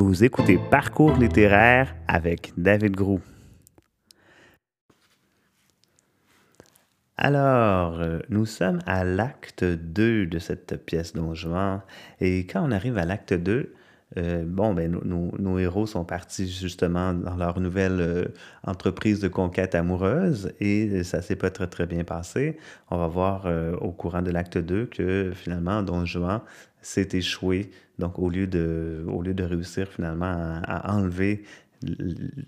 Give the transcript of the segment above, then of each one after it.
Vous écoutez Parcours littéraire avec David Grou. Alors, euh, nous sommes à l'acte 2 de cette pièce Don Juan. Et quand on arrive à l'acte 2, euh, bon, ben, nos, héros sont partis justement dans leur nouvelle euh, entreprise de conquête amoureuse et ça s'est pas très très bien passé. On va voir au courant de l'acte 2 que finalement Don Juan s'est échoué. Donc, au lieu de, au lieu de réussir finalement à, enlever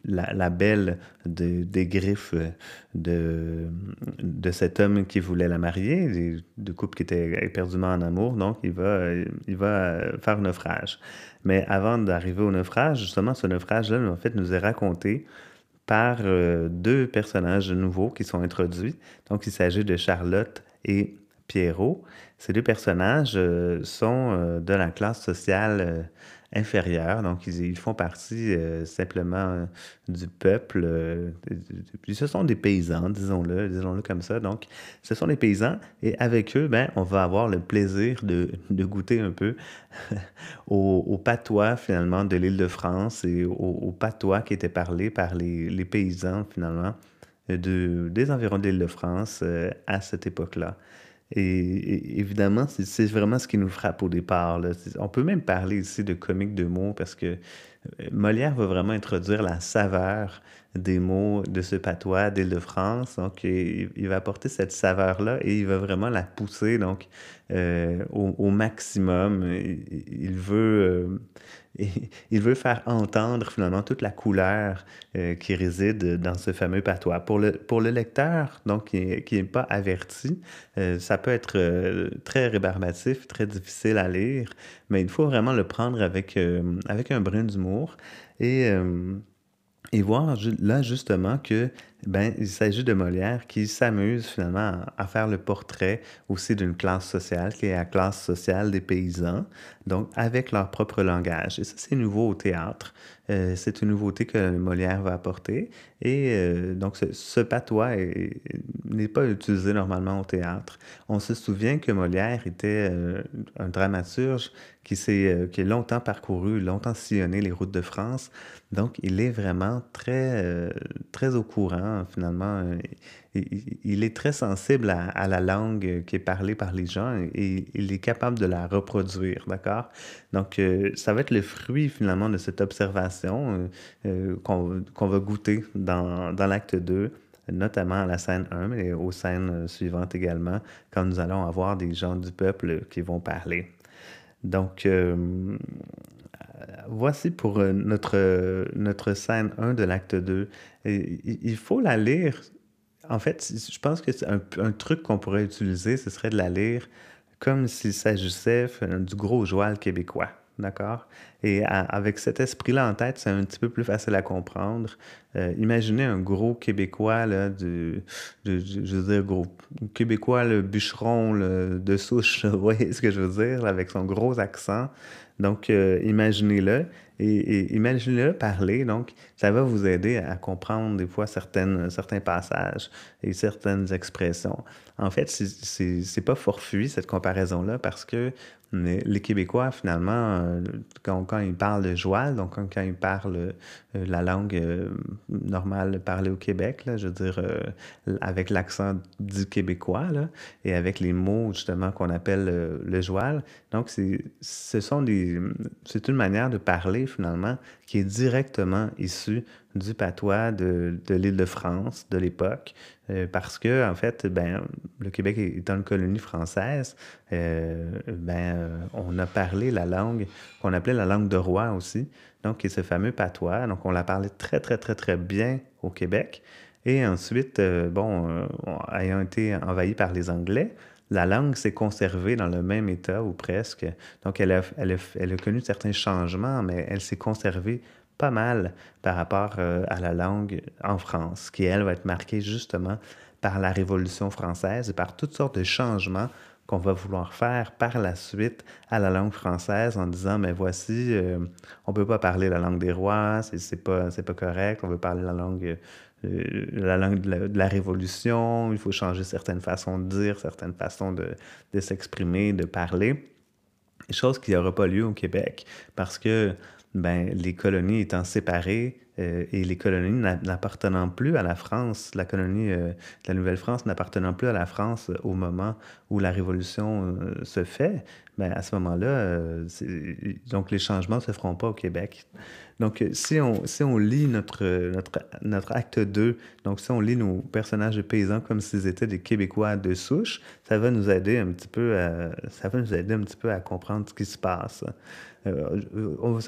la, belle des griffes de, de cet homme qui voulait la marier, du couple qui était éperdument en amour, donc il va, il va faire naufrage. Mais avant d'arriver au naufrage, justement, ce naufrage-là, en fait, nous est raconté par euh, deux personnages nouveaux qui sont introduits. Donc, il s'agit de Charlotte et Pierrot. Ces deux personnages euh, sont euh, de la classe sociale euh, inférieure, donc ils, font partie simplement du peuple. ce sont des paysans, disons-le, disons-le comme ça. Donc, ce sont des paysans et avec eux, ben, on va avoir le plaisir de, goûter un peu au, patois finalement de l'île de France et au, patois qui était parlé par les, paysans finalement de, des environs de l'île de France à cette époque-là. Et, évidemment, c'est vraiment ce qui nous frappe au départ. On peut même parler ici de comique de mots parce que euh, Molière va vraiment introduire la saveur des mots de ce patois d'Île-de-France. Donc, il, va apporter cette saveur-là et il va vraiment la pousser donc, euh, au, maximum. Il, veut, euh, il veut faire entendre finalement toute la couleur qui réside dans ce fameux patois. Pour le, pour le lecteur, donc, qui n'est pas averti, ça peut être très rébarbatif, très difficile à lire, mais il faut vraiment le prendre avec, avec un brin d'humour. Et et voir là justement que ben, il s'agit de Molière qui s'amuse finalement à, faire le portrait aussi d'une classe sociale qui est la classe sociale des paysans, donc avec leur propre langage. Et ça, c'est nouveau au théâtre. Euh, c'est une nouveauté que Molière va apporter. Et euh, donc, ce, patois n'est pas utilisé normalement au théâtre. On se souvient que Molière était euh, un dramaturge qui, s'est, qui a longtemps parcouru, longtemps sillonné les routes de France. Donc, il est vraiment très, très au courant, finalement il, est très sensible à, la langue qui est parlée par les gens et il est capable de la reproduire, d'accord? Donc, euh, ça va être le fruit finalement de cette observation euh, euh, qu'on va goûter dans, dans l'acte 2 notamment à la scène 1, mais aux scènes suivantes également, quand nous allons avoir des gens du peuple qui vont parler. Donc, voici pour notre, notre scène 1 de l'acte 2. il faut la lire en fait, je pense que c'est un, truc qu'on pourrait utiliser, ce serait de la lire comme s'il s'agissait du gros joual québécois. D'accord? Et avec cet esprit-là en tête, c'est un petit peu plus facile à comprendre. Euh, imaginez un gros Québécois, là, je veux dire, gros Québécois, le bûcheron de souche, vous voyez ce que je veux dire, avec son gros accent. Donc, euh, imaginez-le et, imaginez-le parler. Donc, ça va vous aider à comprendre des fois certains passages et certaines expressions. En fait, c'est pas fortuit cette comparaison-là parce que les Québécois, finalement, euh, quand, ils parlent de joual, donc quand, ils parlent euh, la langue euh, normale parlée au Québec, là, je veux dire, avec l'accent du québécois, là, et avec les mots, justement, qu'on appelle le joual, donc ce sont des, c'est une manière de parler, finalement, qui est directement issue du patois de, l'île de France de l'époque, euh, parce que, en fait, ben, le Québec étant une colonie française, euh, ben, euh, on a parlé la langue qu'on appelait la langue de roi aussi, donc qui est ce fameux patois. Donc, on l'a parlé très, très, très, très bien au Québec. Et ensuite, bon, ayant été envahi par les Anglais, la langue s'est conservée dans le même état ou presque. Donc, elle a, elle a, elle a connu certains changements, mais elle s'est conservée pas mal par rapport euh, à la langue en France, qui, elle, va être marquée justement par la Révolution française et par toutes sortes de changements qu'on va vouloir faire par la suite à la langue française en disant, mais voici, euh, on peut pas parler la langue des rois, c'est pas, pas correct, on veut parler la langue, euh, la langue de la, Révolution, il faut changer certaines façons de dire, certaines façons de, de s'exprimer, de parler. Chose qui n'aura pas lieu au Québec parce que ben, les colonies étant séparées euh, et les colonies n'appartenant plus à la France, la colonie euh, la Nouvelle-France n'appartenant plus à la France au moment où la Révolution euh, se fait, ben, à ce moment-là, donc les changements ne se feront pas au Québec. Donc, si on, si on lit notre, notre, notre acte 2, donc si on lit nos personnages de paysans comme s'ils étaient des Québécois de souche, ça va nous aider un petit peu ça va nous aider un petit peu à comprendre ce qui se passe. Euh,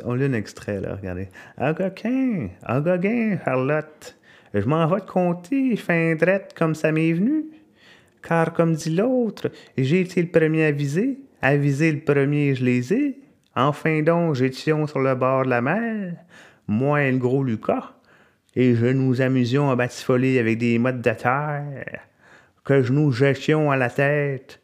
on, lit un extrait, là, regardez. Un gauguin, Charlotte. Je m'en vais te compter, fin drette comme ça m'est venu. Car, comme dit l'autre, j'ai été le premier à viser. À viser le premier, je les ai. Enfin donc, j'étions sur le bord de la mer, moi et le gros Lucas, et je nous amusions à batifoler avec des mottes de terre, que je nous jetions à la tête,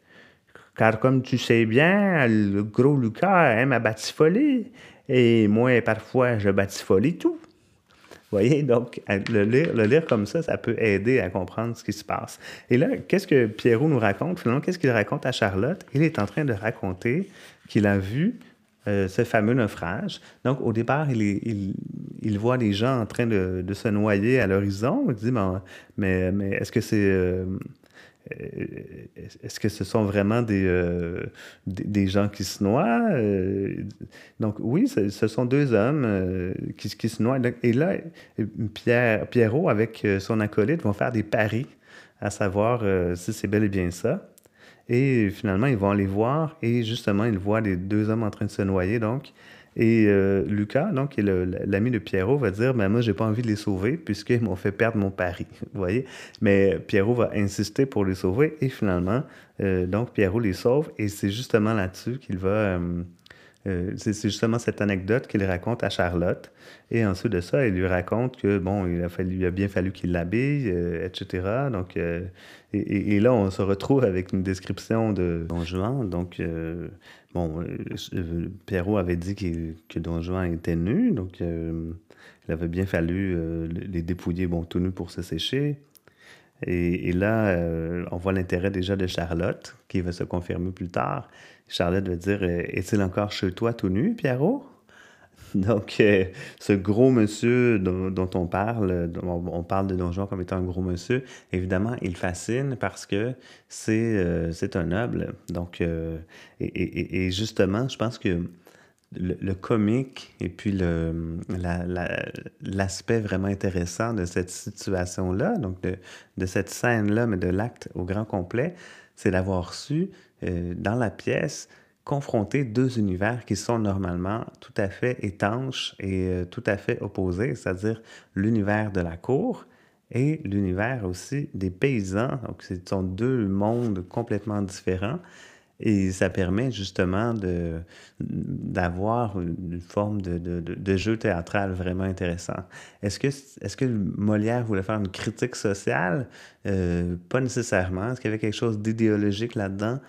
car comme tu sais bien, le gros Lucas aime à batifoler, et moi, parfois, je batifolie tout. Vous voyez, donc, le lire, comme ça, ça peut aider à comprendre ce qui se passe. Et là, qu'est-ce que Pierrot nous raconte? Finalement, qu'est-ce qu'il raconte à Charlotte? Il est en train de raconter qu'il a vu euh, ce fameux naufrage. Donc, au départ, il, voit les gens en train de, se noyer à l'horizon. Il dit, mais, est-ce que c'est... Euh, est-ce que ce sont vraiment des, euh, gens qui se noient? Euh, donc oui, ce, sont deux hommes qui, se noient. Et là, Pierre, Pierrot, avec son acolyte, vont faire des paris, à savoir si c'est bel et bien ça. Et finalement, ils vont aller voir et justement, ils voient les deux hommes en train de se noyer. Donc, et euh, Lucas, donc, qui est l'ami de Pierrot, va dire ben, Moi, j'ai pas envie de les sauver puisqu'ils m'ont fait perdre mon pari. Vous voyez? Mais Pierrot va insister pour les sauver et finalement, euh, donc, Pierrot les sauve et c'est justement là-dessus qu'il va. Euh, c'est justement cette anecdote qu'il raconte à Charlotte. Et ensuite de ça, il lui raconte que, bon, il a, a bien fallu qu'il l'habille, etc. Donc, et, là, on se retrouve avec une description de Don Juan. Donc, Bon, euh, euh, Pierrot avait dit que Don Juan était nu, donc euh, il avait bien fallu les dépouiller, bon, tout nu pour se sécher. Et, là, on voit l'intérêt déjà de Charlotte, qui va se confirmer plus tard. Charlotte va dire Est-il encore chez toi tout nu, Pierrot Donc, euh, ce gros monsieur dont, on parle, on, parle de Don Juan comme étant un gros monsieur, évidemment, il fascine parce que c'est euh, un noble. Donc, euh, et, justement, je pense que le, comique et puis l'aspect vraiment intéressant de cette situation-là, donc de, de cette scène-là, mais de l'acte au grand complet, c'est d'avoir su dans la pièce confronter deux univers qui sont normalement tout à fait étanches et euh, tout à fait opposés, c'est-à-dire l'univers de la cour et l'univers aussi des paysans. Donc, ce sont deux mondes complètement différents. Et ça permet justement d'avoir une forme de, de, jeu théâtral vraiment intéressant. Est-ce que, est-ce que Molière voulait faire une critique sociale? Euh, pas nécessairement. Est-ce qu'il y avait quelque chose d'idéologique là-dedans?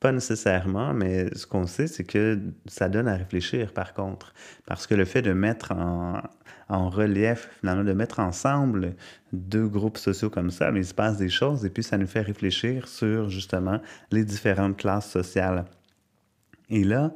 Pas nécessairement, mais ce qu'on sait, c'est que ça donne à réfléchir par contre. Parce que le fait de mettre en, relief, finalement, de mettre ensemble deux groupes sociaux comme ça, mais il se passe des choses et puis ça nous fait réfléchir sur justement les différentes classes sociales. Et là,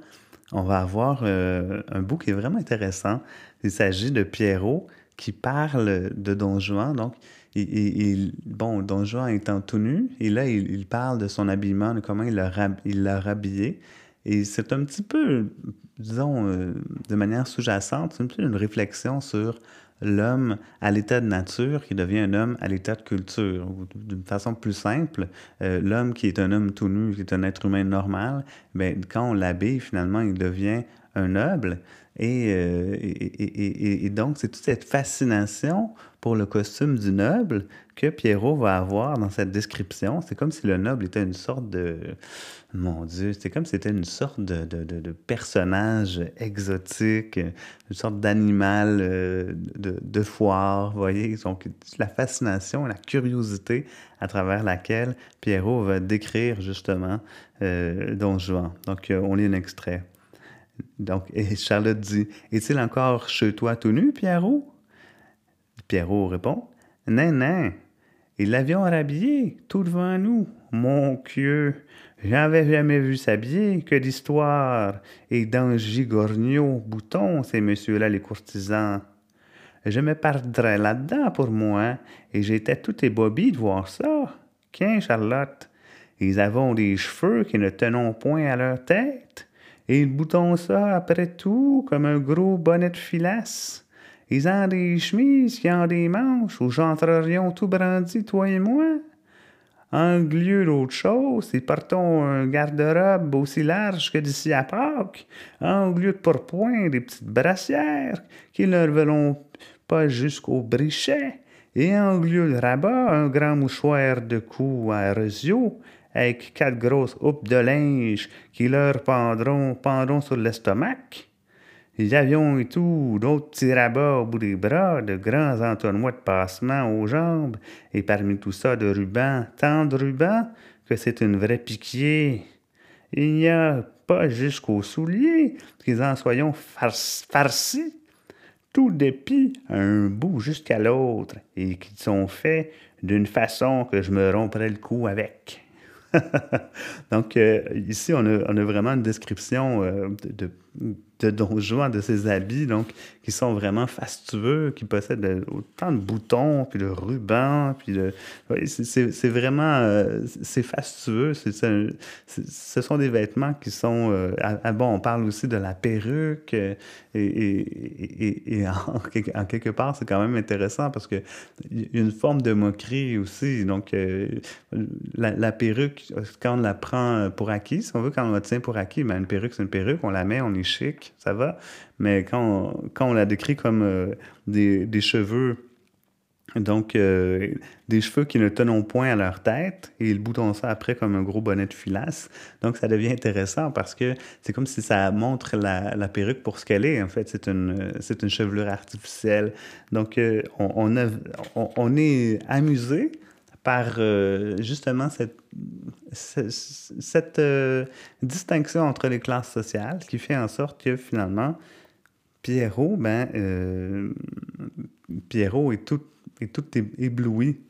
on va avoir euh, un bout qui est vraiment intéressant. Il s'agit de Pierrot qui parle de Don Juan. Donc, il, bon, Don Juan étant tout nu, et là, il, parle de son habillement, de comment il l'a il habillé. Et c'est un petit peu, disons, euh, de manière sous-jacente, c'est un peu une réflexion sur l'homme à l'état de nature qui devient un homme à l'état de culture. D'une façon plus simple, euh, l'homme qui est un homme tout nu, qui est un être humain normal, ben, quand on l'habille, finalement, il devient un noble. Euh, et, et, donc, c'est toute cette fascination pour le costume du noble que Pierrot va avoir dans cette description. C'est comme si le noble était une sorte de... Mon Dieu, c'est comme si c'était une sorte de, de, de, personnage exotique, une sorte d'animal euh, de, foire, vous voyez. Donc, la fascination, la curiosité à travers laquelle Pierrot va décrire justement euh, Don Juan. Donc, on lit un extrait. Donc, et Charlotte dit Est-il encore chez toi tout nu, Pierrot? Pierrot répond Non, non. Ils l'avions rhabillé, tout devant nous. Mon Dieu, j'avais jamais vu s'habiller, que d'histoire. Et dans Gigornio, Bouton, ces messieurs-là, les courtisans. Je me perdrais là-dedans pour moi, et j'étais tout ébobie de voir ça. Qu'un, Charlotte, ils avaient des cheveux qui ne tenaient point à leur tête, et ils boutons ça après tout comme un gros bonnet de filasse. Ils ont des chemises qui ont des manches où j'entrerions tout brandi, toi et moi. En lieu d'autre chose, ils partons un garde-robe aussi large que d'ici à Pâques, en lieu de pourpoint des petites brassières qui ne veulent pas jusqu'au brichet, et en lieu de rabat, un grand mouchoir de cou à rosio avec quatre grosses houppes de linge qui leur pendront, pendront sur l'estomac. Les avions et tout, d'autres petits rabats au bout des bras, de grands entonnoirs de passement aux jambes, et parmi tout ça de rubans, tant de rubans que c'est une vraie piquier. Il n'y a pas jusqu'aux souliers qu'ils en soyons farcis, tout dépit un bout jusqu'à l'autre, et qui sont faits d'une façon que je me romprais le cou avec. Donc, euh, ici, on a, on a, vraiment une description euh, de, de Don Juan, de ses habits, donc, qui sont vraiment fastueux, qui possèdent autant de boutons, puis de rubans, puis de... c'est vraiment... Euh, c'est fastueux, ce sont des vêtements qui sont... Ah, bon, on parle aussi de la perruque, euh, et, et, en, quelque part, c'est quand même intéressant, parce qu'il y a une forme de moquerie aussi, donc la, la, perruque, quand on la prend pour acquis, si on veut, quand on la tient pour acquis, ben, une perruque, c'est une perruque, on la met, on est chic, ça va. Mais quand on, quand on la décrit comme euh, des, cheveux, donc euh, des cheveux qui ne tenont point à leur tête, et ils bouton ça après comme un gros bonnet de filasse. Donc ça devient intéressant parce que c'est comme si ça montre la, la perruque pour ce qu'elle est. En fait, c'est une, c'est une chevelure artificielle. Donc euh, on, on est amusé par justement cette cette euh, distinction entre les classes sociales qui fait en sorte que finalement, Pierrot, ben, euh, Pierrot est tout, est tout ébloui,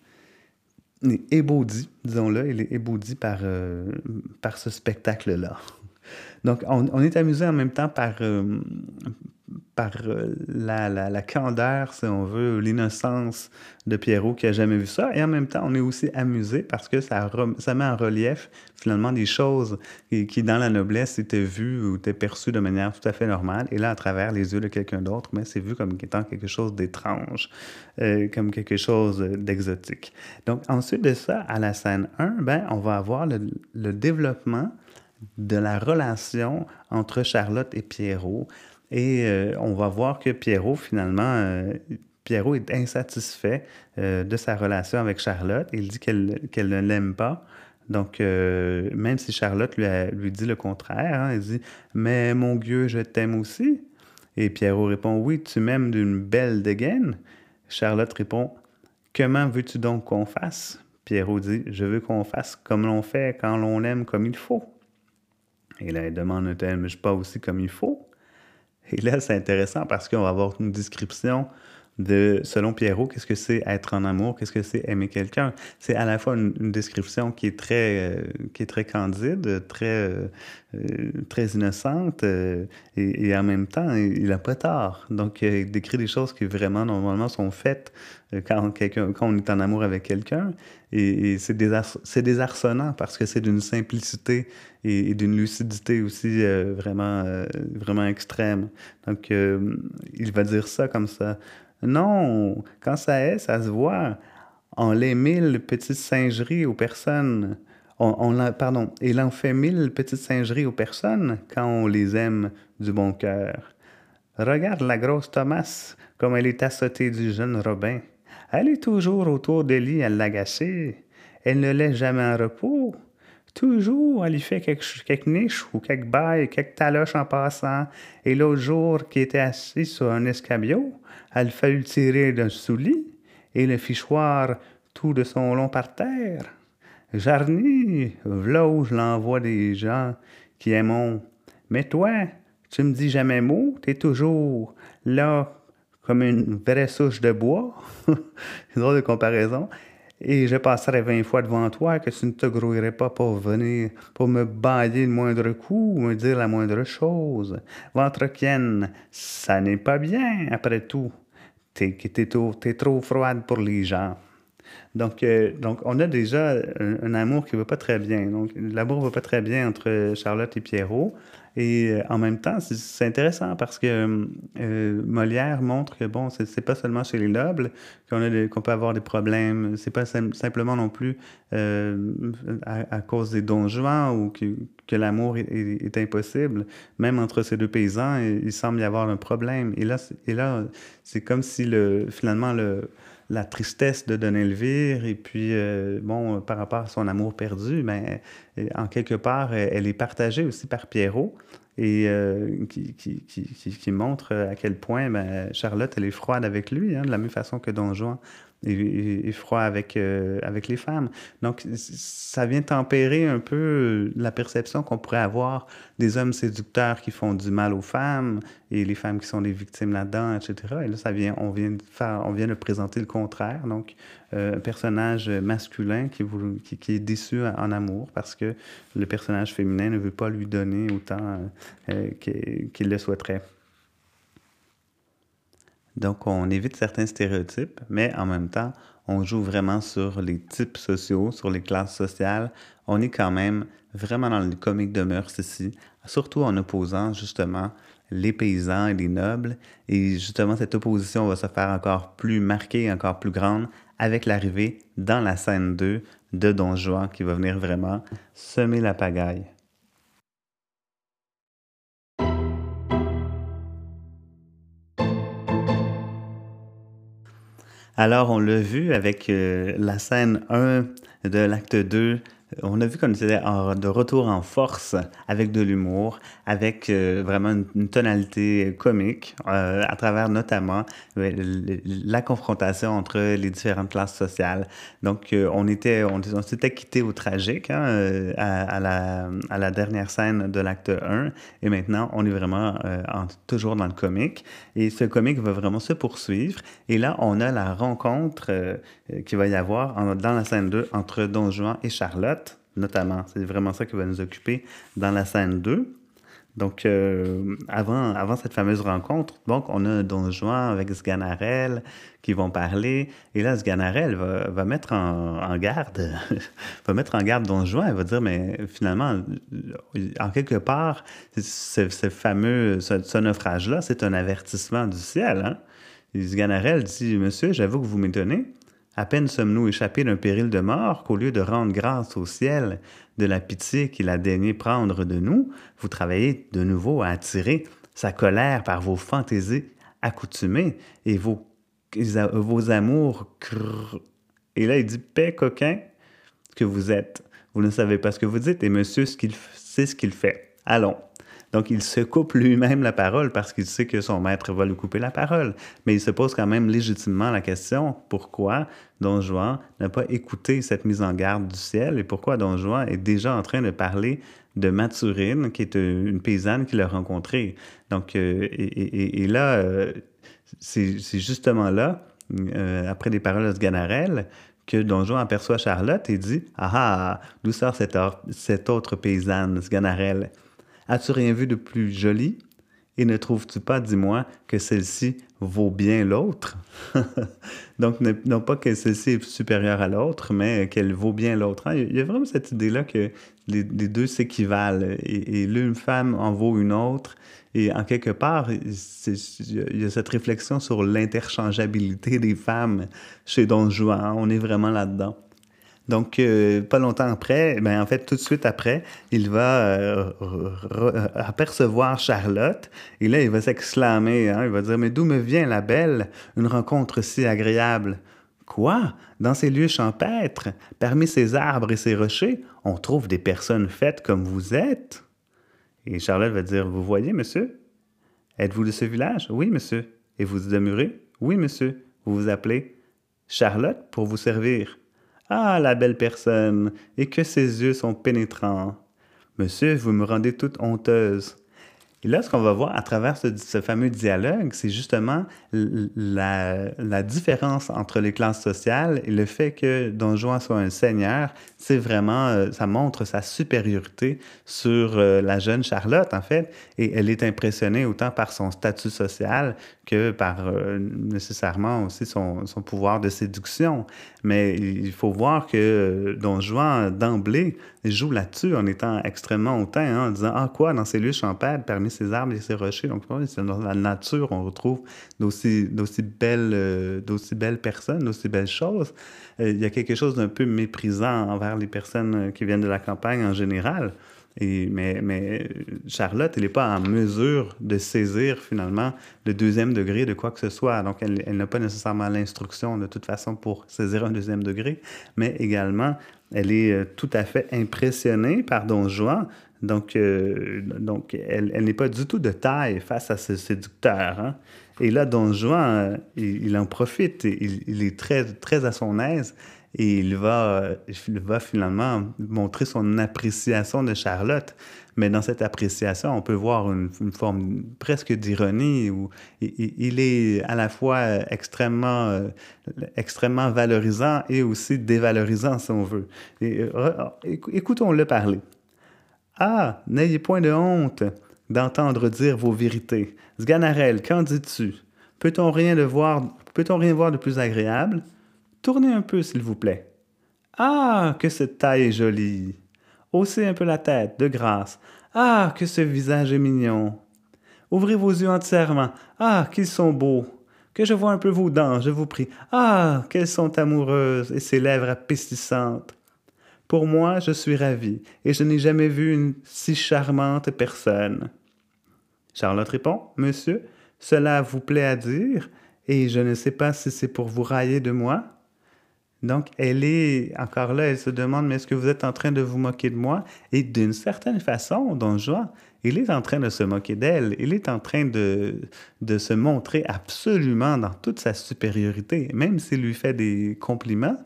ébaudi, disons-le, il est ébaudi par, euh, par ce spectacle-là. Donc, on, on, est amusé en même temps par, par euh, la, la, candeur, si on veut, l'innocence de Pierrot qui a jamais vu ça. Et en même temps, on est aussi amusé parce que ça, ça met en relief finalement des choses qui, qui, dans la noblesse, étaient vues ou étaient perçues de manière tout à fait normale. Et là, à travers les yeux de quelqu'un d'autre, c'est vu comme étant quelque chose d'étrange, euh, comme quelque chose d'exotique. Donc, ensuite de ça, à la scène 1, ben, on va avoir le, le développement de la relation entre Charlotte et Pierrot et euh, on va voir que Pierrot, finalement, euh, Pierrot est insatisfait euh, de sa relation avec Charlotte. Il dit qu'elle ne l'aime pas. Donc, même si Charlotte lui, lui dit le contraire, hein, elle dit Mais mon Dieu, je t'aime aussi. Et Pierrot répond Oui, tu m'aimes d'une belle dégaine. Charlotte répond Comment veux-tu donc qu'on fasse? Pierrot dit Je veux qu'on fasse comme l'on fait quand l'on aime comme il faut. Et là, elle demande Ne t'aimes-je pas aussi comme il faut et là, c'est intéressant parce qu'on va avoir une description de, selon Pierrot, qu'est-ce que c'est être en amour, qu'est-ce que c'est aimer quelqu'un? C'est à la fois une, description qui est très, euh, qui est très candide, très, euh, euh, très innocente, et, et, en même temps, il n'a pas tort. Donc, il décrit des choses qui vraiment, normalement, sont faites quand, quand on est en amour avec quelqu'un. Et, et c'est, désarçonnant parce que c'est d'une simplicité et, d'une lucidité aussi vraiment, vraiment extrême. Donc, il va dire ça comme ça. Non, quand ça est, ça se voit. On les mille petites singeries aux personnes. On, on pardon, il en fait mille petites singeries aux personnes quand on les aime du bon cœur. Regarde la grosse Thomas, comme elle est assautée du jeune Robin. Elle est toujours autour de lit à l'agacer. Elle ne laisse jamais en repos. Toujours, elle lui fait quelques, quelques niches ou quelques bails, quelques taloches en passant. Et l'autre jour, qui était assis sur un escabeau, elle fallut tirer d'un soulier et le fichoir tout de son long par terre. Jarny, v'là où je l'envoie des gens qui aiment. Mais toi, tu me dis jamais mot, t'es toujours là comme une vraie souche de bois. C'est drôle de comparaison. Et je passerai vingt fois devant toi que tu ne te grouillerais pas pour venir, pour me bailler le moindre coup ou me dire la moindre chose. Ventre ça n'est pas bien, après tout. T'es, t'es, trop, trop froide pour les gens. Donc, euh, donc, on a déjà un, amour qui ne va pas très bien. Donc, l'amour ne va pas très bien entre Charlotte et Pierrot. Et euh, en même temps, c'est intéressant parce que euh, Molière montre que, bon, c'est pas seulement chez les nobles qu'on peut avoir des problèmes. C'est pas simplement non plus à, cause des dons ou que, que l'amour est, impossible. Même entre ces deux paysans, il, semble y avoir un problème. Et là, et là c'est comme si le, finalement le la tristesse de Denelvire et puis, euh, bon, par rapport à son amour perdu, mais ben, en quelque part, elle est partagée aussi par Pierrot et euh, qui, montre à quel point ben, Charlotte, elle est froide avec lui, hein, de la même façon que Don Juan et, froid avec, euh, avec les femmes. Donc, ça vient tempérer un peu la perception qu'on pourrait avoir des hommes séducteurs qui font du mal aux femmes et les femmes qui sont les victimes là-dedans, etc. Et là, ça vient, on vient de on vient de présenter le contraire. Donc, euh, un personnage masculin qui, qui, qui, est déçu en amour parce que le personnage féminin ne veut pas lui donner autant euh, qu'il le souhaiterait. Donc, on évite certains stéréotypes, mais en même temps, on joue vraiment sur les types sociaux, sur les classes sociales. On est quand même vraiment dans le comique de mœurs ici, surtout en opposant justement les paysans et les nobles. Et justement, cette opposition va se faire encore plus marquée, encore plus grande avec l'arrivée dans la scène 2 de Don Juan qui va venir vraiment semer la pagaille. Alors, on l'a vu avec euh, la scène 1 de l'acte 2 on a vu qu'on était de retour en force avec de l'humour, avec euh, vraiment une, tonalité comique, euh, à travers notamment euh, la confrontation entre les différentes classes sociales. Donc, on était, on, s'était quitté au tragique hein, à, la, dernière scène de l'acte 1, et maintenant, on est vraiment toujours dans le comique. Et ce comique va vraiment se poursuivre. Et là, on a la rencontre qui va y avoir dans la scène 2 entre Don Juan et Charlotte notamment. C'est vraiment ça qui va nous occuper dans la scène 2. Donc, euh, avant, avant cette fameuse rencontre, donc, on a Don Juan avec Sganarelle qui vont parler. Et là, Sganarelle va, va mettre en, garde, va mettre en garde Don Juan. Elle va dire, mais finalement, en quelque part, ce, fameux, ce, naufrage-là, c'est un avertissement du ciel. Hein? Sganarelle dit, monsieur, j'avoue que vous m'étonnez. À peine sommes-nous échappés d'un péril de mort qu'au lieu de rendre grâce au ciel de la pitié qu'il a daigné prendre de nous, vous travaillez de nouveau à attirer sa colère par vos fantaisies accoutumées et vos, vos amours. Et là, il dit Paix coquin que vous êtes. Vous ne savez pas ce que vous dites et monsieur sait ce qu'il fait. Allons, donc, il se coupe lui-même la parole parce qu'il sait que son maître va lui couper la parole. Mais il se pose quand même légitimement la question pourquoi Don Juan n'a pas écouté cette mise en garde du ciel et pourquoi Don Juan est déjà en train de parler de Mathurine, qui est une paysanne qu'il a rencontrée. Donc, euh, et, là, euh, c'est justement là, euh, après les paroles de Sganarelle, que Don Juan aperçoit Charlotte et dit Ah ah, d'où sort cette, cette autre paysanne, Sganarelle As-tu rien vu de plus joli? Et ne trouves-tu pas, dis-moi, que celle-ci vaut bien l'autre? Donc, non pas que celle-ci est supérieure à l'autre, mais qu'elle vaut bien l'autre. Hein? Il y a vraiment cette idée-là que les, deux s'équivalent et, l'une femme en vaut une autre. Et en quelque part, il y a cette réflexion sur l'interchangeabilité des femmes chez Don Juan. On est vraiment là-dedans. Donc, euh, pas longtemps après, ben, en fait, tout de suite après, il va euh, apercevoir Charlotte. Et là, il va s'exclamer, hein, il va dire, mais d'où me vient la belle, une rencontre si agréable? Quoi? Dans ces lieux champêtres, parmi ces arbres et ces rochers, on trouve des personnes faites comme vous êtes? Et Charlotte va dire, vous voyez, monsieur? Êtes-vous de ce village? Oui, monsieur. Et vous demeurez? Oui, monsieur. Vous vous appelez Charlotte pour vous servir. Ah, la belle personne, et que ses yeux sont pénétrants. Monsieur, vous me rendez toute honteuse. Et là, ce qu'on va voir à travers ce, fameux dialogue, c'est justement la, différence entre les classes sociales et le fait que Don Juan soit un seigneur, c'est vraiment, euh, ça montre sa supériorité sur euh, la jeune Charlotte, en fait, et elle est impressionnée autant par son statut social que par euh, nécessairement aussi son, pouvoir de séduction. Mais il faut voir que Don Juan, d'emblée, joue là-dessus en étant extrêmement hautain, hein, en disant Ah, quoi, dans ces lieux champêtres, parmi ces arbres et ces rochers. Donc, c'est dans la nature, on retrouve d'aussi, belles, euh, belles personnes, d'aussi belles choses. Euh, il y a quelque chose d'un peu méprisant envers les personnes qui viennent de la campagne en général. Mais, mais, Charlotte, elle n'est pas en mesure de saisir finalement le deuxième degré de quoi que ce soit. Donc, elle, n'a pas nécessairement l'instruction de toute façon pour saisir un deuxième degré, mais également, elle est euh, tout à fait impressionnée par Don Juan. Donc, euh, donc elle, n'est pas du tout de taille face à ce séducteur. Hein. Et là, Don Juan, euh, il, en profite. Il, est très, très à son aise et il va, il va finalement montrer son appréciation de Charlotte. Mais dans cette appréciation, on peut voir une, forme presque d'ironie où il, est à la fois extrêmement, euh, extrêmement valorisant et aussi dévalorisant, si on veut. Écoutons-le parler. Ah, n'ayez point de honte d'entendre dire vos vérités. Sganarelle, qu'en dis-tu? Peut-on rien, voir, peut-on rien voir de plus agréable? Tournez un peu, s'il vous plaît. Ah, que cette taille est jolie. Haussez un peu la tête, de grâce. Ah, que ce visage est mignon. Ouvrez vos yeux entièrement. Ah, qu'ils sont beaux. Que je vois un peu vos dents, je vous prie. Ah, qu'elles sont amoureuses et ces lèvres appétissantes. Pour moi, je suis ravi, et je n'ai jamais vu une si charmante personne. Charlotte répond, Monsieur, cela vous plaît à dire, et je ne sais pas si c'est pour vous railler de moi. Donc, elle est, encore là, elle se demande, mais est-ce que vous êtes en train de vous moquer de moi? Et d'une certaine façon, Don Juan, il est en train de se moquer d'elle, il est en train de, de se montrer absolument dans toute sa supériorité, même s'il lui fait des compliments,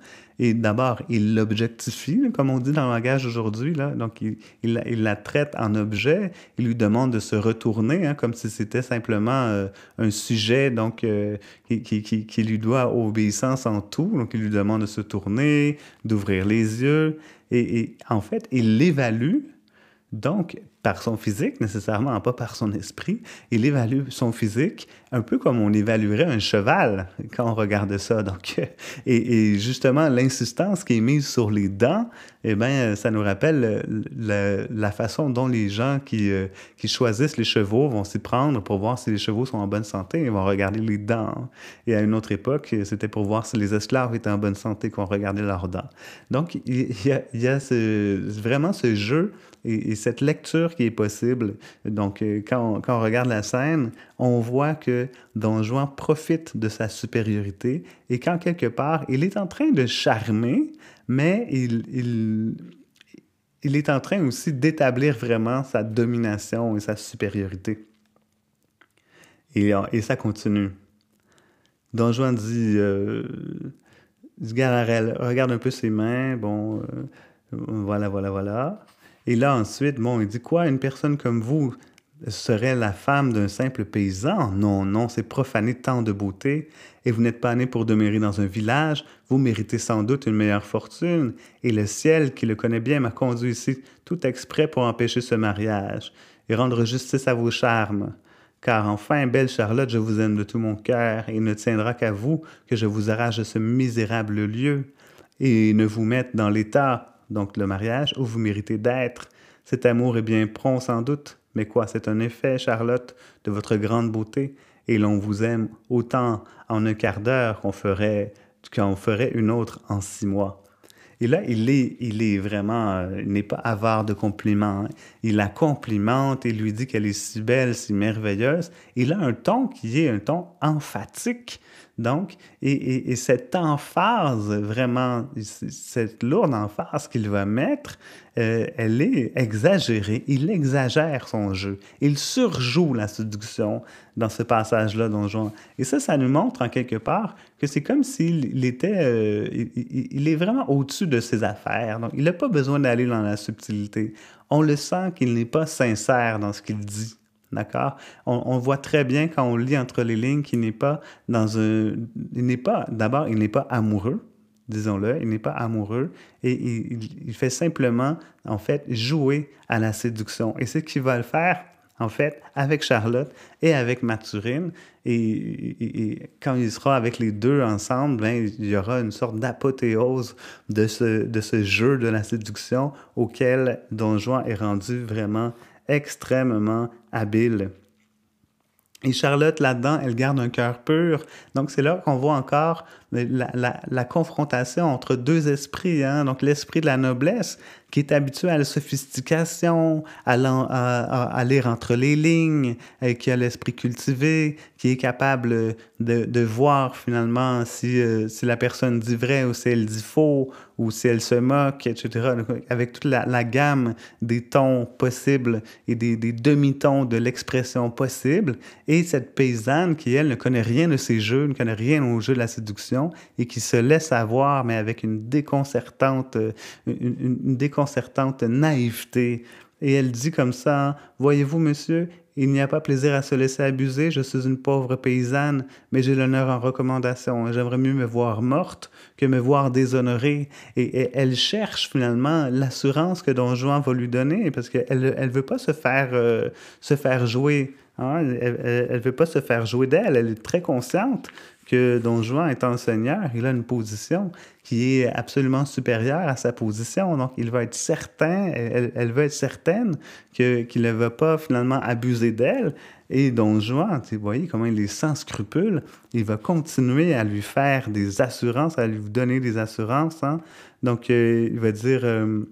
et d'abord, il l'objectifie, comme on dit dans le langage aujourd'hui. Donc, il, la traite en objet. Il lui demande de se retourner, hein, comme si c'était simplement euh, un sujet donc, euh, qui, lui doit obéissance en tout. Donc, il lui demande de se tourner, d'ouvrir les yeux. Et, et en fait, il l'évalue donc, par son physique, nécessairement, pas par son esprit, il évalue son physique un peu comme on évaluerait un cheval quand on regarde ça. Donc, et, justement, l'insistance qui est mise sur les dents, eh bien, ça nous rappelle la façon dont les gens qui, euh, qui choisissent les chevaux vont s'y prendre pour voir si les chevaux sont en bonne santé. Ils vont regarder les dents. Et à une autre époque, c'était pour voir si les esclaves étaient en bonne santé qu'on regardait leurs dents. Donc, il y a, vraiment ce jeu et, cette lecture qui est possible. Donc, euh, quand on, regarde la scène, on voit que Don Juan profite de sa supériorité et quand quelque part, il est en train de charmer, mais il, est en train aussi d'établir vraiment sa domination et sa supériorité. Et, et ça continue. Don Juan dit, euh, regarde un peu ses mains, bon, euh, voilà, voilà, voilà. Et là, ensuite, bon, il dit quoi? Une personne comme vous serait la femme d'un simple paysan? Non, non, c'est profaner tant de beauté. Et vous n'êtes pas né pour demeurer dans un village. Vous méritez sans doute une meilleure fortune. Et le ciel, qui le connaît bien, m'a conduit ici tout exprès pour empêcher ce mariage et rendre justice à vos charmes. Car enfin, belle Charlotte, je vous aime de tout mon cœur, et il ne tiendra qu'à vous que je vous arrache de ce misérable lieu, et ne vous mette dans l'état donc le mariage, où vous méritez d'être. Cet amour est bien prompt sans doute, mais quoi, c'est un effet, Charlotte, de votre grande beauté, et l'on vous aime autant en un quart d'heure qu'on ferait, ferait une autre en six mois. Et là, il est, il est vraiment, euh, il n'est pas avare de compliments. Hein. Il la complimente et lui dit qu'elle est si belle, si merveilleuse. Il a un ton qui est un ton emphatique. Donc, et, et, cette emphase, vraiment, cette lourde emphase qu'il va mettre, euh, elle est exagérée. Il exagère son jeu. Il surjoue la séduction dans ce passage-là, Don Juan. Et ça, ça nous montre en quelque part que c'est comme s'il était, euh, il, est vraiment au-dessus de ses affaires. Donc, il n'a pas besoin d'aller dans la subtilité. On le sent qu'il n'est pas sincère dans ce qu'il dit. D'accord? On, voit très bien quand on lit entre les lignes qu'il n'est pas dans un. Il n'est pas. D'abord, il n'est pas amoureux, disons-le. Il n'est pas amoureux et il, fait simplement, en fait, jouer à la séduction. Et c'est ce qu'il va le faire, en fait, avec Charlotte et avec Mathurine. Et, quand il sera avec les deux ensemble, ben, il y aura une sorte d'apothéose de ce, de ce jeu de la séduction auquel Don Juan est rendu vraiment extrêmement habile. Et Charlotte, là-dedans, elle garde un cœur pur. Donc, c'est là qu'on voit encore la, confrontation entre deux esprits. Hein? Donc, l'esprit de la noblesse, qui est habitué à la sophistication, à, à, lire entre les lignes, qui a l'esprit cultivé, qui est capable de, voir finalement si, euh, si, la personne dit vrai ou si elle dit faux, ou si elle se moque, etc. avec toute la, gamme des tons possibles et des demi-tons de l'expression possible. Et cette paysanne qui, elle, ne connaît rien de ces jeux, ne connaît rien au jeu de la séduction et qui se laisse avoir, mais avec une déconcertante, une, une déconcertante naïveté. Et elle dit comme ça, Voyez-vous, monsieur, il n'y a pas plaisir à se laisser abuser, je suis une pauvre paysanne, mais j'ai l'honneur en recommandation. J'aimerais mieux me voir morte que me voir déshonorée. Et, elle cherche finalement l'assurance que Don Juan va lui donner, parce qu'elle ne veut pas se faire, euh, se faire jouer. Hein. Elle ne veut pas se faire jouer d'elle. Elle est très consciente que Don Juan étant Seigneur, il a une position qui est absolument supérieure à sa position. Donc, il va être certain, elle, être certaine qu'il ne va pas finalement abuser d'elle. Et Don Juan, vous voyez comment il est sans scrupules, il va continuer à lui faire des assurances, à lui donner des assurances. Hein. Donc, euh, il va dire, euh,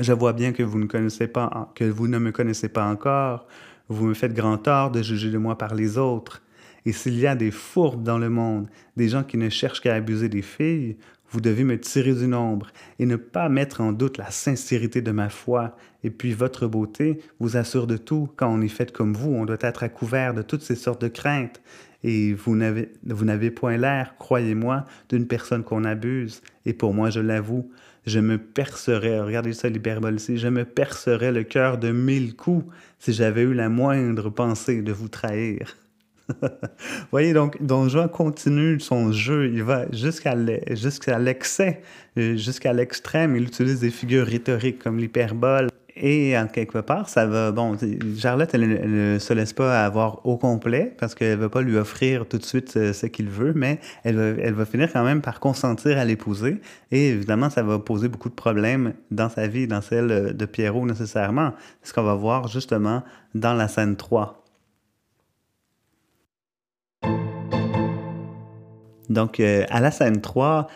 je vois bien que vous ne me connaissez pas encore. Vous me faites grand tort de juger de moi par les autres. Et s'il y a des fourbes dans le monde, des gens qui ne cherchent qu'à abuser des filles, vous devez me tirer du nombre et ne pas mettre en doute la sincérité de ma foi. Et puis votre beauté vous assure de tout. Quand on est fait comme vous, on doit être à couvert de toutes ces sortes de craintes. Et vous n'avez, point l'air, croyez-moi, d'une personne qu'on abuse. Et pour moi, je l'avoue, je me percerais, regardez ça l'hyperbole ici, je me percerais le cœur de mille coups si j'avais eu la moindre pensée de vous trahir. voyez, donc, Don Juan continue son jeu, il va jusqu'à l'excès, euh, jusqu'à l'extrême, il utilise des figures rhétoriques comme l'hyperbole. Et en quelque part, ça va. Bon, Charlotte, elle, ne se laisse pas avoir au complet parce qu'elle ne va pas lui offrir tout de suite euh, ce, qu'il veut, mais elle va, finir quand même par consentir à l'épouser. Et évidemment, ça va poser beaucoup de problèmes dans sa vie, dans celle de Pierrot nécessairement. Ce qu'on va voir justement dans la scène 3. Donc, euh, à la scène 3,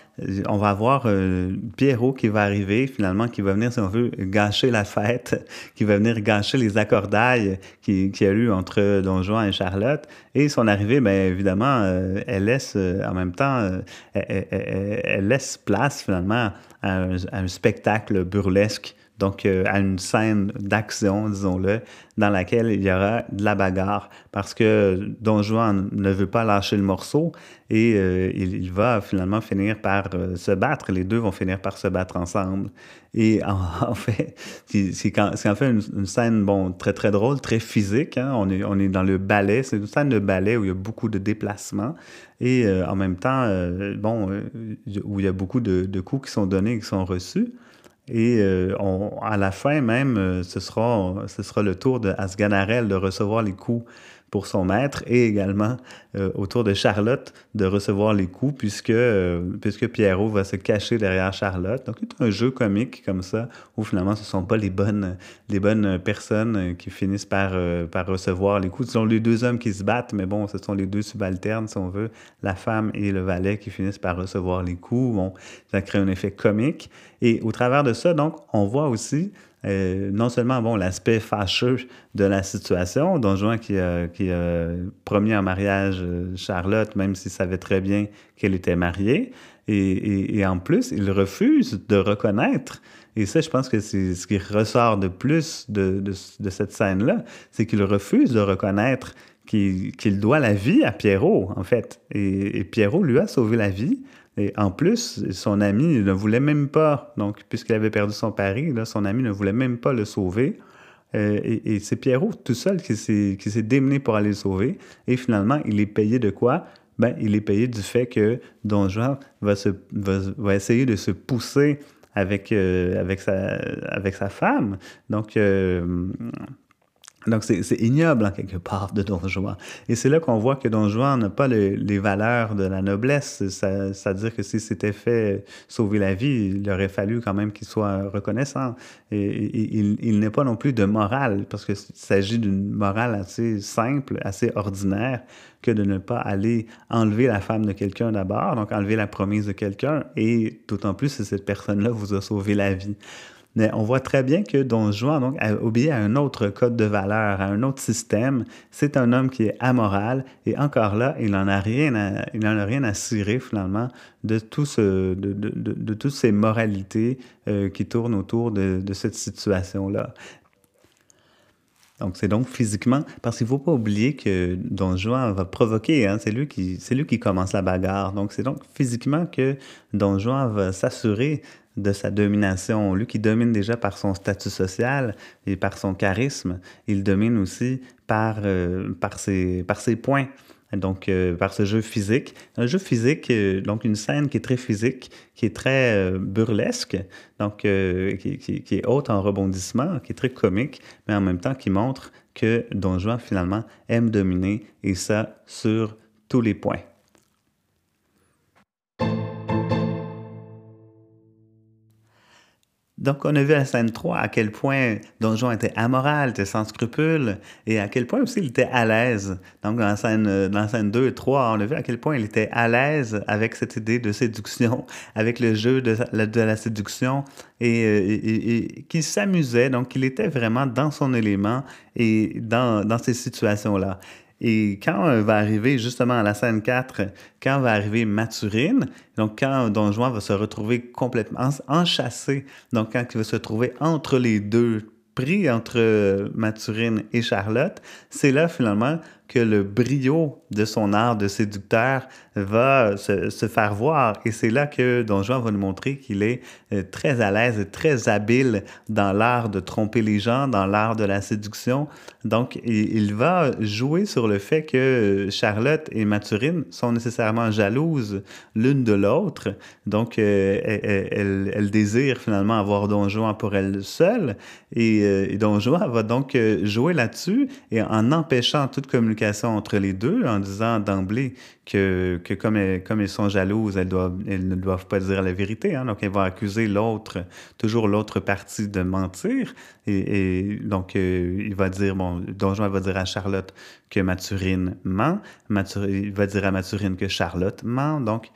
on va avoir euh, Pierrot qui va arriver, finalement, qui va venir, si on veut, gâcher la fête, qui va venir gâcher les accordailles qu'il qui a eu entre Don Juan et Charlotte. Et son arrivée, bien évidemment, euh, elle laisse, en même temps, elle, laisse place, finalement, à un spectacle burlesque donc euh, à une scène d'action, disons-le, dans laquelle il y aura de la bagarre, parce que Don Juan ne veut pas lâcher le morceau et euh, il, va finalement finir par euh, se battre. Les deux vont finir par se battre ensemble. Et en, fait, c'est en fait une, scène bon, très très drôle, très physique. Hein. On, est, on est dans le ballet, c'est une scène de ballet où il y a beaucoup de déplacements et en même temps, bon, où il y a beaucoup de, coups qui sont donnés, qui sont reçus. Et euh, à la fin même, euh, ce, sera, ce sera le tour de Asganarelle de recevoir les coups pour son maître et également euh, autour de Charlotte de recevoir les coups puisque, euh, puisque Pierrot va se cacher derrière Charlotte. Donc, c'est un jeu comique comme ça où finalement ce ne sont pas les bonnes, les bonnes personnes qui finissent par, euh, par recevoir les coups. Ce sont les deux hommes qui se battent, mais bon, ce sont les deux subalternes, si on veut, la femme et le valet qui finissent par recevoir les coups. Bon, ça crée un effet comique. Et au travers de ça, donc, on voit aussi euh, non seulement bon, l'aspect fâcheux de la situation, Don Juan qui a, promis en mariage euh, Charlotte, même s'il savait très bien qu'elle était mariée, et, en plus, il refuse de reconnaître, et ça, je pense que c'est ce qui ressort de plus de, cette scène-là, c'est qu'il refuse de reconnaître qu'il doit la vie à Pierrot, en fait. Et Pierrot lui a sauvé la vie et en plus, son ami ne voulait même pas, donc puisqu'il avait perdu son pari, son ami ne voulait même pas le sauver. euh, et, c'est Pierrot tout seul qui s'est démené pour aller le sauver. Et finalement, il est payé de quoi? Ben, il est payé du fait que Don Juan va, se, va, essayer de se pousser avec, euh, avec, sa, avec sa femme. Donc, euh, donc, c'est ignoble en quelque part de Don Juan. Et c'est là qu'on voit que Don Juan n'a pas les valeurs de la noblesse. C'est-à-dire que si c'était fait sauver la vie, il aurait fallu quand même qu'il soit reconnaissant. Et, il, n'est pas non plus de morale, parce qu'il s'agit d'une morale assez simple, assez ordinaire, que de ne pas aller enlever la femme de quelqu'un d'abord, donc enlever la promise de quelqu'un, et d'autant plus si cette personne-là vous a sauvé la vie. Mais on voit très bien que Don Juan donc, a obéi à un autre code de valeur, à un autre système. C'est un homme qui est amoral et encore là, il n'en a rien à, en a rien à cirer finalement de, tout ce, de, toutes ces moralités euh, qui tournent autour de, cette situation-là. Donc, c'est donc physiquement, parce qu'il ne faut pas oublier que Don Juan va provoquer, hein, c'est lui, qui, lui qui commence la bagarre. Donc, c'est donc physiquement que Don Juan va s'assurer de sa domination. Lui qui domine déjà par son statut social et par son charisme, il domine aussi par, euh, par, ses, par ses points. Donc, euh, par ce jeu physique. Un jeu physique, euh, donc une scène qui est très physique, qui est très burlesque, donc qui, qui, qui, est haute en rebondissement, qui est très comique, mais en même temps qui montre que Don Juan, finalement, aime dominer, et ça sur tous les points. Donc, on a vu à la scène 3 à quel point Don Juan était amoral, était sans scrupules, et à quel point aussi il était à l'aise. Donc, dans la, scène, dans la scène 2 et 3, on a vu à quel point il était à l'aise avec cette idée de séduction, avec le jeu de la, séduction, et, euh, et, qu'il s'amusait. Donc, il était vraiment dans son élément et dans ces situations-là. Et quand euh, va arriver justement à la scène 4, quand va arriver Mathurine, donc quand Don Juan va se retrouver complètement enchâssé, donc quand il va se trouver entre les deux, pris entre euh, Mathurine et Charlotte, c'est là finalement que le brio de son art de séducteur va se, se faire voir. Et c'est là que Don Juan va nous montrer qu'il est euh, très à l'aise très habile dans l'art de tromper les gens, dans l'art de la séduction. Donc, il, va jouer sur le fait que Charlotte et Mathurine sont nécessairement jalouses l'une de l'autre. Donc, euh, elle, elle, désire finalement avoir Don Juan pour elle seule. Et, euh, et Don Juan va donc jouer là-dessus et en empêchant toute communication entre les deux en disant d'emblée que, comme, elles, sont jalouses, elles, ne doivent pas dire la vérité. Hein. Donc, elles vont accuser l'autre, toujours l'autre partie de mentir. Et, donc, euh, il va dire, bon, Don Juan va dire à Charlotte que Mathurine ment. il va dire à Mathurine que Charlotte ment. Donc,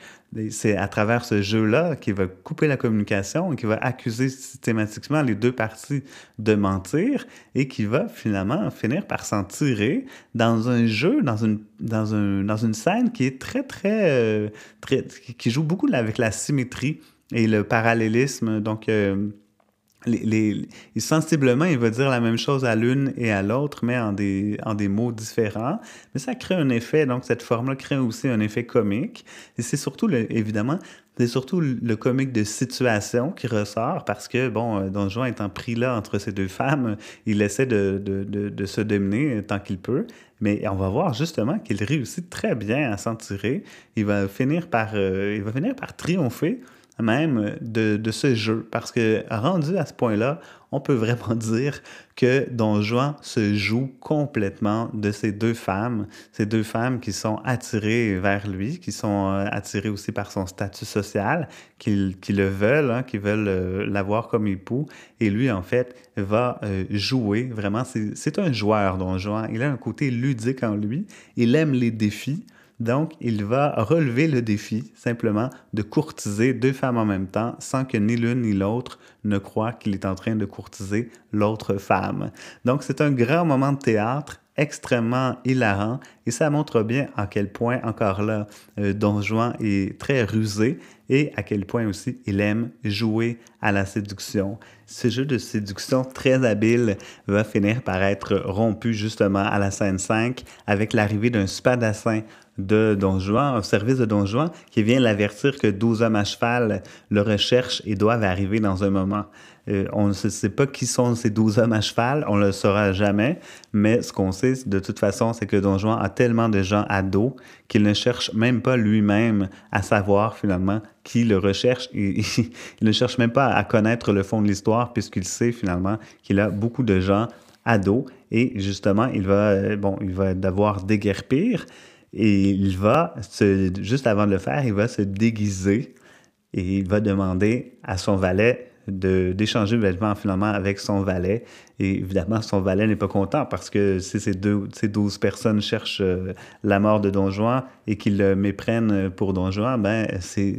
c'est à travers ce jeu-là qu'il va couper la communication et qu'il va accuser systématiquement les deux parties de mentir et qui va finalement finir par s'en tirer dans un jeu, dans une, dans un, dans une scène qui est très, très, euh, qui joue beaucoup avec la symétrie et le parallélisme. Donc, euh, les, sensiblement, il va dire la même chose à l'une et à l'autre, mais en des, en des mots différents. Mais ça crée un effet, donc cette forme-là crée aussi un effet comique. Et c'est surtout, évidemment, c'est surtout le comique de situation qui ressort parce que, bon, euh, Don Juan étant pris là entre ces deux femmes, il essaie de, de, de, se dominer tant qu'il peut. Mais on va voir justement qu'il réussit très bien à s'en tirer. Il va finir par, euh, il va finir par triompher même de, ce jeu. Parce que rendu à ce point-là, on peut vraiment dire que Don Juan se joue complètement de ces deux femmes, ces deux femmes qui sont attirées vers lui, qui sont euh, attirées aussi par son statut social, qui, qui le veulent, hein, qui veulent euh, l'avoir comme époux. Et lui, en fait, va euh, jouer. Vraiment, c'est un joueur, Don Juan. Il a un côté ludique en lui. Il aime les défis. Donc, il va relever le défi simplement de courtiser deux femmes en même temps sans que ni l'une ni l'autre ne croient qu'il est en train de courtiser l'autre femme. Donc, c'est un grand moment de théâtre extrêmement hilarant et ça montre bien à quel point, encore là, euh, Don Juan est très rusé et à quel point aussi il aime jouer à la séduction. Ce jeu de séduction très habile va finir par être rompu justement à la scène 5 avec l'arrivée d'un spadassin de Don Juan, au service de Don Juan, qui vient l'avertir que 12 hommes à cheval le recherchent et doivent arriver dans un moment. Euh, on ne sait pas qui sont ces douze hommes à cheval, on le saura jamais, mais ce qu'on sait de toute façon, c'est que Don Juan a tellement de gens à dos qu'il ne cherche même pas lui-même à savoir finalement qui le recherche. Il, ne cherche même pas à connaître le fond de l'histoire puisqu'il sait finalement qu'il a beaucoup de gens à dos et justement, il va, euh, bon, il va devoir déguerpir et il va, juste avant de le faire, il va se déguiser et il va demander à son valet d'échanger le vêtement finalement avec son valet. Et évidemment, son valet n'est pas content parce que si ces, deux, ces 12 personnes cherchent euh, la mort de Don Juan et qu'ils le méprennent pour Don Juan, ben, c'est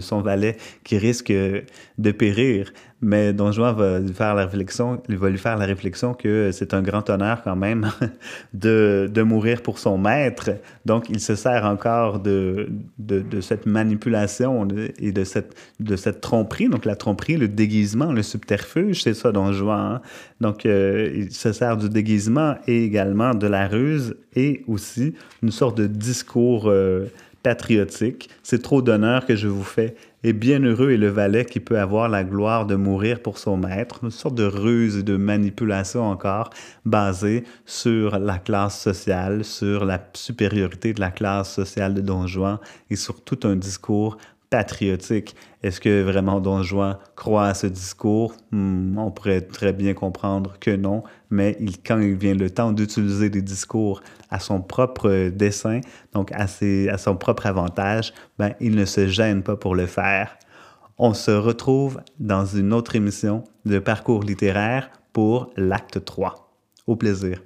son valet qui risque de périr. Mais Don Juan va lui faire la réflexion, il va lui faire la réflexion que c'est un grand honneur quand même de, de, mourir pour son maître. Donc, il se sert encore de, de, de, cette manipulation et de cette, de cette tromperie. Donc, la tromperie, le déguisement, le subterfuge, c'est ça Don Juan. Hein? Donc, euh, il se sert du déguisement et également de la ruse et aussi une sorte de discours euh, patriotique. C'est trop d'honneur que je vous fais. Et bien heureux est le valet qui peut avoir la gloire de mourir pour son maître. Une sorte de ruse et de manipulation encore basée sur la classe sociale, sur la supériorité de la classe sociale de Don Juan et sur tout un discours patriotique. Est-ce que vraiment Don Juan croit à ce discours? Hmm, on pourrait très bien comprendre que non, mais il, quand il vient le temps d'utiliser des discours à son propre dessein, donc à, ses, à son propre avantage, ben, il ne se gêne pas pour le faire. On se retrouve dans une autre émission de parcours littéraire pour l'acte 3. Au plaisir.